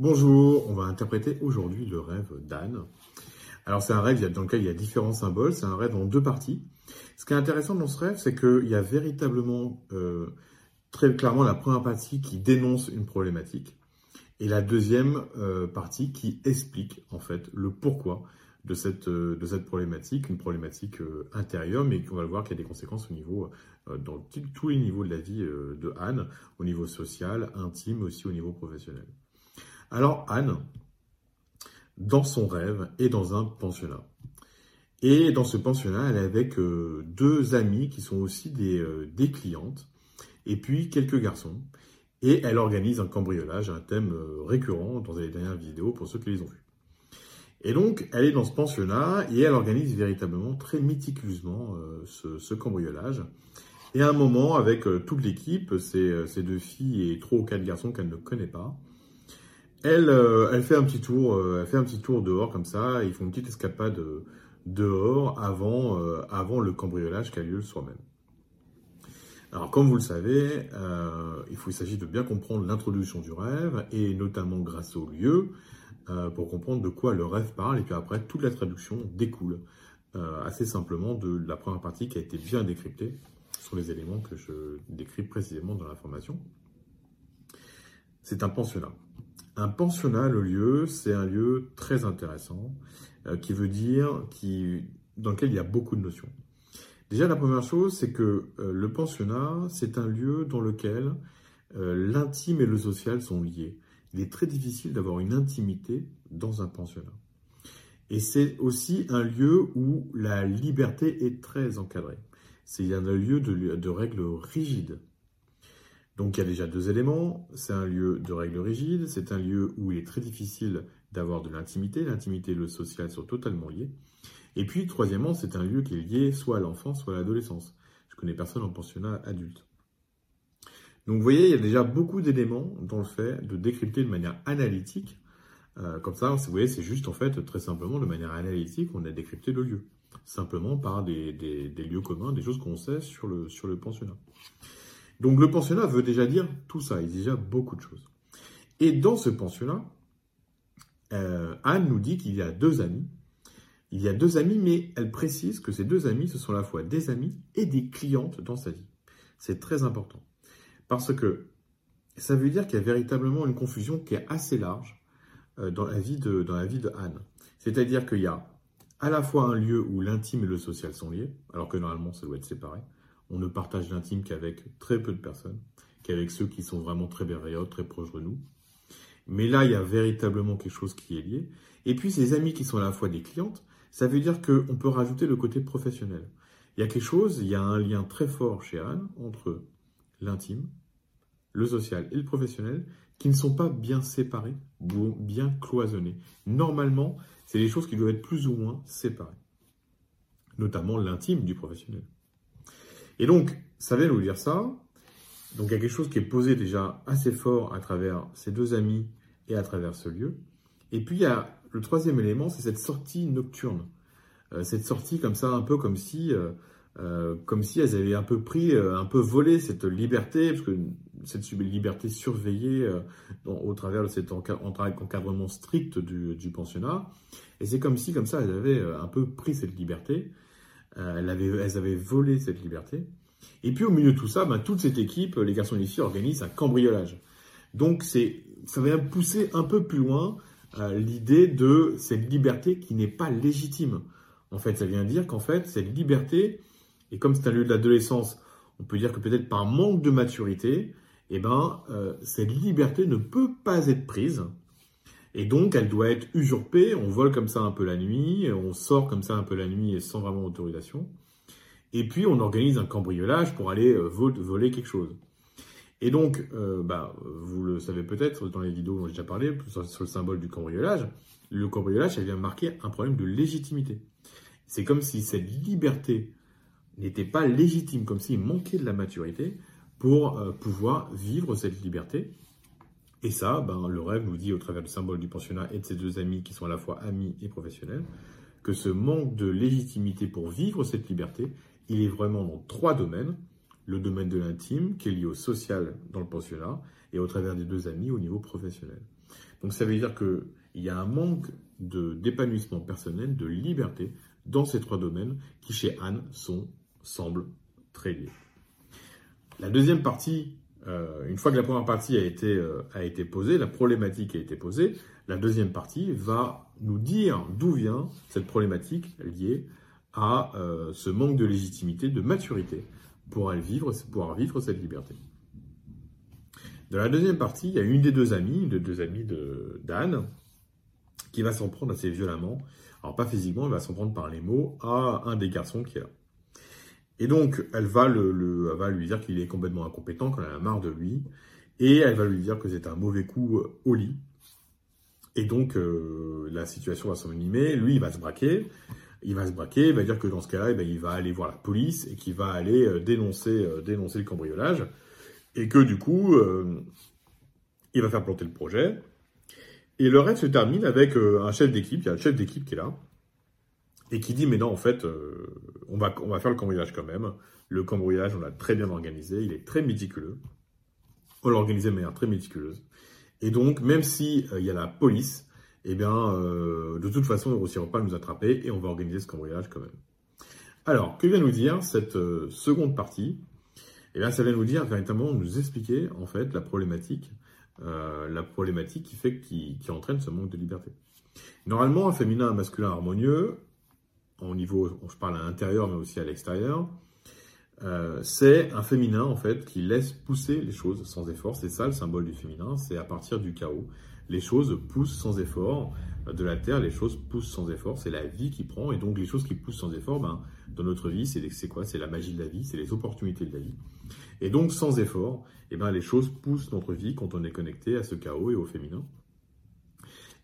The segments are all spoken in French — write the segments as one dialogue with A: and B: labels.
A: Bonjour, on va interpréter aujourd'hui le rêve d'Anne. Alors c'est un rêve dans lequel il y a différents symboles, c'est un rêve en deux parties. Ce qui est intéressant dans ce rêve, c'est qu'il y a véritablement euh, très clairement la première partie qui dénonce une problématique et la deuxième euh, partie qui explique en fait le pourquoi de cette, euh, problématique, une problématique intérieure, mais qu'on va le voir qu'il y a des conséquences au niveau, dans tous les niveaux de la vie de Anne, au niveau social, intime, aussi au niveau professionnel. Alors Anne, dans son rêve, est dans un pensionnat. Et dans ce pensionnat, elle est avec euh, deux amis qui sont aussi des, euh, des, clientes, et puis quelques garçons. Et elle organise un cambriolage, un thème euh, récurrent dans les dernières vidéos pour ceux qui les ont vus. Et donc, elle est dans ce pensionnat et elle organise véritablement très méticuleusement ce, ce, cambriolage. Et à un moment, avec toute l'équipe, ces, deux filles et trois ou quatre garçons qu'elle ne connaît pas, elle, euh, elle fait un petit tour, euh, elle fait un petit tour dehors comme ça. ils font une petite escapade euh, dehors avant, le cambriolage qui a lieu le soir même. Alors, comme vous le savez, il, il s'agit de bien comprendre l'introduction du rêve et notamment grâce au lieu pour comprendre de quoi le rêve parle. Et puis après, toute la traduction découle assez simplement de la première partie qui a été bien décryptée sur les éléments que je décris précisément dans l'information. C'est un pensionnat. Un pensionnat, le lieu, c'est un lieu très intéressant, euh, qui veut dire qui, dans lequel il y a beaucoup de notions. Déjà, la première chose, c'est que euh, le pensionnat, c'est un lieu dans lequel euh, l'intime et le social sont liés. Il est très difficile d'avoir une intimité dans un pensionnat. Et c'est aussi un lieu où la liberté est très encadrée. C'est un lieu de, de règles rigides. Donc il y a déjà deux éléments. C'est un lieu de règles rigides, c'est un lieu où il est très difficile d'avoir de l'intimité. L'intimité et le social sont totalement liés. Et puis troisièmement, c'est un lieu qui est lié soit à l'enfance, soit à l'adolescence. Je connais personne en pensionnat adulte. Donc vous voyez, il y a déjà beaucoup d'éléments dans le fait de décrypter de manière analytique. Euh, comme ça, vous voyez, c'est juste en fait très simplement de manière analytique, on a décrypté le lieu. Simplement par des, lieux communs, des choses qu'on sait sur le, sur le pensionnat. Donc le pensionnat veut déjà dire tout ça, il dit déjà beaucoup de choses. Et dans ce pensionnat, euh, Anne nous dit qu'il y a deux amis. Il y a deux amis, mais elle précise que ces deux amis, ce sont à la fois des amis et des clientes dans sa vie. C'est très important. Parce que ça veut dire qu'il y a véritablement une confusion qui est assez large euh, dans, la vie de, dans la vie de Anne. C'est-à-dire qu'il y a à la fois un lieu où l'intime et le social sont liés, alors que normalement ça doit être séparé on ne partage l'intime qu'avec très peu de personnes, qu'avec ceux qui sont vraiment très bienveillants, très proches de nous. Mais là, il y a véritablement quelque chose qui est lié. Et puis, ces amis qui sont à la fois des clientes, ça veut dire qu'on peut rajouter le côté professionnel. Il y a quelque chose, il y a un lien très fort chez Anne entre l'intime, le social et le professionnel qui ne sont pas bien séparés bien cloisonnés. Normalement, c'est des choses qui doivent être plus ou moins séparées, notamment l'intime du professionnel. Et donc, ça vient nous dire ça. Donc, il y a quelque chose qui est posé déjà assez fort à travers ces deux amis et à travers ce lieu. Et puis, il y a le troisième élément, c'est cette sortie nocturne. Euh, cette sortie comme ça, un peu comme si, euh, euh, comme si elles avaient un peu pris, un peu volé cette liberté, parce que cette liberté surveillée au travers de cet encadrement strict du, du pensionnat. Et c'est comme si, comme ça, elles avaient un peu pris cette liberté. Euh, elles, avaient, volé cette liberté. Et puis au milieu de tout ça, ben, toute cette équipe, les garçons et les filles, organisent un cambriolage. Donc ça vient pousser un peu plus loin euh, l'idée de cette liberté qui n'est pas légitime. En fait, ça vient dire qu'en fait, cette liberté, et comme c'est un lieu de l'adolescence, on peut dire que peut-être par manque de maturité, eh ben, euh, cette liberté ne peut pas être prise et donc, elle doit être usurpée. On vole comme ça un peu la nuit, on sort comme ça un peu la nuit sans vraiment autorisation. Et puis, on organise un cambriolage pour aller euh, voler quelque chose. Et donc, euh, bah, vous le savez peut-être dans les vidéos dont j'ai déjà parlé, sur, le symbole du cambriolage, le cambriolage, ça vient marquer un problème de légitimité. C'est comme si cette liberté n'était pas légitime, comme s'il manquait de la maturité pour euh, pouvoir vivre cette liberté et ça, ben, le rêve nous dit au travers du symbole du pensionnat et de ses deux amis qui sont à la fois amis et professionnels, que ce manque de légitimité pour vivre cette liberté, il est vraiment dans trois domaines. le domaine de l'intime, qui est lié au social dans le pensionnat, et au travers des deux amis au niveau professionnel. Donc ça veut dire qu'il y a un manque d'épanouissement personnel, de liberté dans ces trois domaines qui chez Anne sont, semblent très liés. La deuxième partie, euh, une fois que la première partie a été, euh, a été posée, la problématique a été posée, la deuxième partie va nous dire d'où vient cette problématique liée à euh, ce manque de légitimité, de maturité pour vivre, pouvoir vivre cette liberté. Dans la deuxième partie, il y a une des deux amies, une des deux amies d'Anne, qui va s'en prendre assez violemment, alors pas physiquement, elle va s'en prendre par les mots, à un des garçons qui est là. Et donc, elle va, lui dire qu'il est complètement incompétent, qu'elle a marre de lui, et elle va lui dire que c'est un mauvais coup au lit. Et donc, euh, la situation va s'envenimer, lui, il va se braquer, il va se braquer, il va dire que dans ce cas-là, eh ben, il va aller voir la police et qu'il va aller euh, dénoncer, euh, dénoncer le cambriolage, et que du coup, il va faire planter le projet. Et le rêve se termine avec un chef d'équipe, il y a le chef d'équipe qui est là, et qui dit mais non en fait euh, on va on faire le cambriolage quand même. Le cambriolage on l'a très bien organisé, il est très méticuleux. On l'a organisé de manière très méticuleuse. Et donc même si euh, il y a la police, eh bien euh, de toute façon ils ne réussiront pas à nous attraper et on va organiser ce cambriolage quand même. Alors que vient nous dire cette seconde partie? Eh bien ça vient nous dire véritablement nous expliquer en fait la problématique la problématique qui fait qui entraîne ce manque de liberté. Normalement, un féminin, un masculin harmonieux, au niveau, je parle à l'intérieur mais aussi à l'extérieur, euh, c'est un féminin en fait qui laisse pousser les choses sans effort. C'est ça le symbole du féminin, c'est à partir du chaos. Les choses poussent sans effort. De la terre, les choses poussent sans effort. C'est la vie qui prend. Et donc les choses qui poussent sans effort, ben, dans notre vie, c'est quoi? C'est la magie de la vie, c'est les opportunités de la vie. Et donc sans effort, eh ben, les choses poussent notre vie quand on est connecté à ce chaos et au féminin.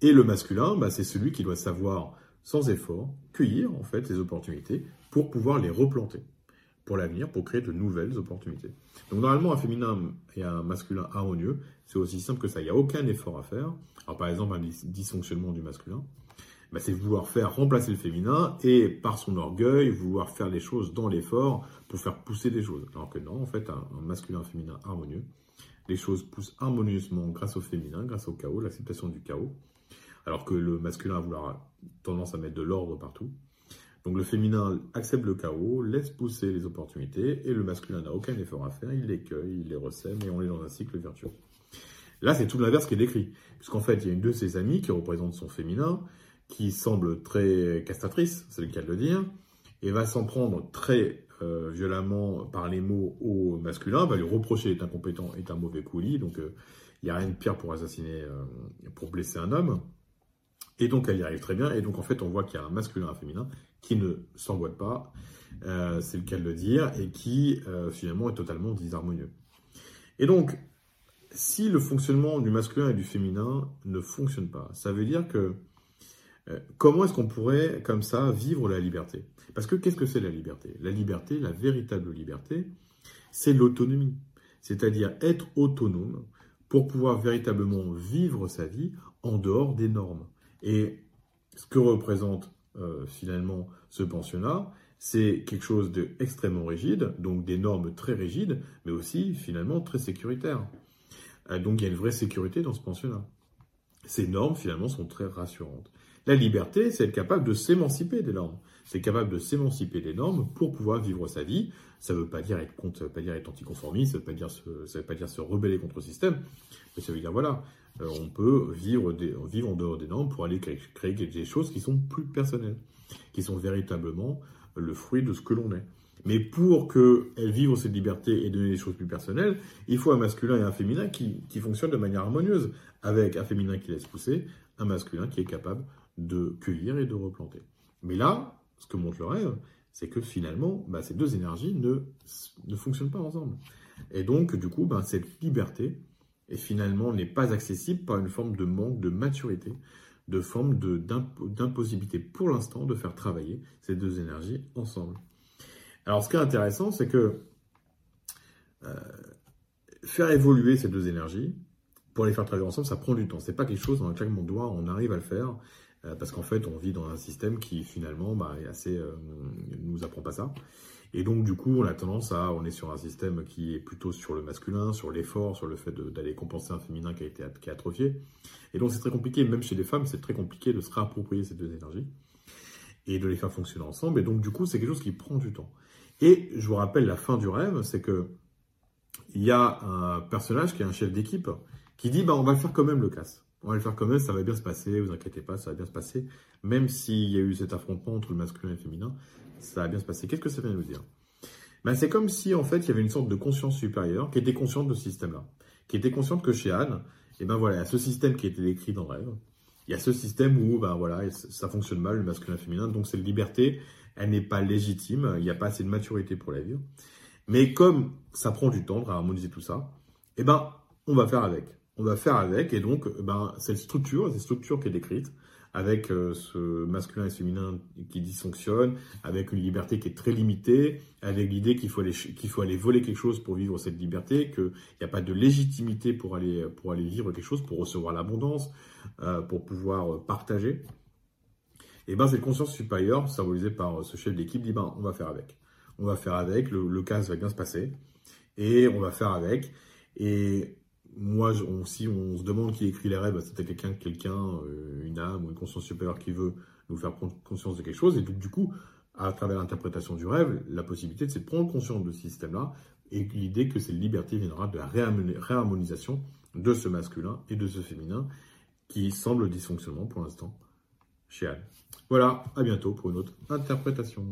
A: Et le masculin, ben, c'est celui qui doit savoir sans effort, cueillir en fait les opportunités pour pouvoir les replanter pour l'avenir, pour créer de nouvelles opportunités. Donc normalement, un féminin et un masculin harmonieux, c'est aussi simple que ça. Il n'y a aucun effort à faire. Alors par exemple, un dysfonctionnement du masculin, bah, c'est vouloir faire remplacer le féminin et par son orgueil, vouloir faire les choses dans l'effort pour faire pousser des choses. Alors que non, en fait, un, masculin, féminin harmonieux, les choses poussent harmonieusement grâce au féminin, grâce au chaos, l'acceptation du chaos, alors que le masculin a vouloir tendance à mettre de l'ordre partout. Donc le féminin accepte le chaos, laisse pousser les opportunités, et le masculin n'a aucun effort à faire, il les cueille, il les recème, et on est dans un cycle vertueux. Là, c'est tout l'inverse qui est décrit, puisqu'en fait, il y a une de ses amies qui représente son féminin, qui semble très castatrice, c'est le cas de le dire, et va s'en prendre très euh, violemment par les mots au masculin, va lui reprocher d'être incompétent, est un mauvais coulis, donc euh, il n'y a rien de pire pour assassiner, euh, pour blesser un homme. Et donc, elle y arrive très bien. Et donc, en fait, on voit qu'il y a un masculin et un féminin qui ne s'emboîtent pas, euh, c'est le cas de le dire, et qui, euh, finalement, est totalement disharmonieux. Et donc, si le fonctionnement du masculin et du féminin ne fonctionne pas, ça veut dire que euh, comment est-ce qu'on pourrait, comme ça, vivre la liberté? Parce que qu'est-ce que c'est la liberté? La liberté, la véritable liberté, c'est l'autonomie. C'est-à-dire être autonome pour pouvoir véritablement vivre sa vie en dehors des normes. Et ce que représente euh, finalement ce pensionnat, c'est quelque chose d'extrêmement rigide, donc des normes très rigides, mais aussi finalement très sécuritaires. Euh, donc il y a une vraie sécurité dans ce pensionnat. Ces normes finalement sont très rassurantes. La liberté, c'est être capable de s'émanciper des normes. C'est capable de s'émanciper des normes pour pouvoir vivre sa vie. Ça ne veut pas dire être contre, ça veut pas dire être anticonformiste, ça ne veut pas dire veut pas dire se rebeller contre le système, mais ça veut dire voilà, on peut vivre, vivre en dehors des normes pour aller créer, des choses qui sont plus personnelles, qui sont véritablement le fruit de ce que l'on est. Mais pour qu'elles vivent cette liberté et donner des choses plus personnelles, il faut un masculin et un féminin qui, qui fonctionnent de manière harmonieuse, avec un féminin qui laisse pousser, un masculin qui est capable de cueillir et de replanter. Mais là, ce que montre le rêve, c'est que finalement, bah, ces deux énergies ne, ne fonctionnent pas ensemble. Et donc, du coup, bah, cette liberté, et finalement n'est pas accessible par une forme de manque de maturité, de forme d'impossibilité pour l'instant de faire travailler ces deux énergies ensemble. Alors ce qui est intéressant, c'est que euh, faire évoluer ces deux énergies, pour les faire travailler ensemble, ça prend du temps. C'est pas quelque chose dans un claquement de doigts, on arrive à le faire, parce qu'en fait, on vit dans un système qui finalement bah, euh, nous apprend pas ça. Et donc, du coup, on a tendance à, on est sur un système qui est plutôt sur le masculin, sur l'effort, sur le fait d'aller compenser un féminin qui a été qui atrophié. Et donc, c'est très compliqué, même chez les femmes, c'est très compliqué de se réapproprier ces deux énergies et de les faire fonctionner ensemble. Et donc, du coup, c'est quelque chose qui prend du temps. Et je vous rappelle la fin du rêve, c'est que il y a un personnage qui est un chef d'équipe qui dit, bah, on va faire quand même le casse. On va le faire quand même, ça va bien se passer, vous inquiétez pas, ça va bien se passer. Même s'il y a eu cet affrontement entre le masculin et le féminin, ça va bien se passer. Qu'est-ce que ça vient nous dire? Ben, C'est comme si, en fait, il y avait une sorte de conscience supérieure qui était consciente de ce système-là. Qui était consciente que chez Anne, et eh ben voilà, il y a ce système qui été décrit dans le rêve. Il y a ce système où, ben voilà, ça fonctionne mal, le masculin et le féminin. Donc, cette liberté, elle n'est pas légitime. Il n'y a pas assez de maturité pour la vivre. Mais comme ça prend du temps de harmoniser tout ça, eh ben, on va faire avec. On va faire avec. Et donc, ben, cette structure, cette structure qui est décrite, avec euh, ce masculin et féminin qui dysfonctionne, avec une liberté qui est très limitée, avec l'idée qu'il faut, aller, voler quelque chose pour vivre cette liberté, qu'il n'y a pas de légitimité pour aller, vivre quelque chose, pour recevoir l'abondance, euh, pour pouvoir partager. Et ben cette conscience supérieure, symbolisée par ce chef d'équipe, dit ben on va faire avec. On va faire avec, le, le cas va bien se passer, et on va faire avec. Et moi, si on se demande qui écrit les rêves, bah, c'était quelqu'un, quelqu'un, euh, une âme ou une conscience supérieure qui veut nous faire prendre conscience de quelque chose. Et donc, du coup, à travers l'interprétation du rêve, la possibilité, c'est de prendre conscience de ce système-là et l'idée que cette liberté viendra de la réharmonisation de ce masculin et de ce féminin qui semble dysfonctionnement pour l'instant chez Anne. Voilà, à bientôt pour une autre interprétation.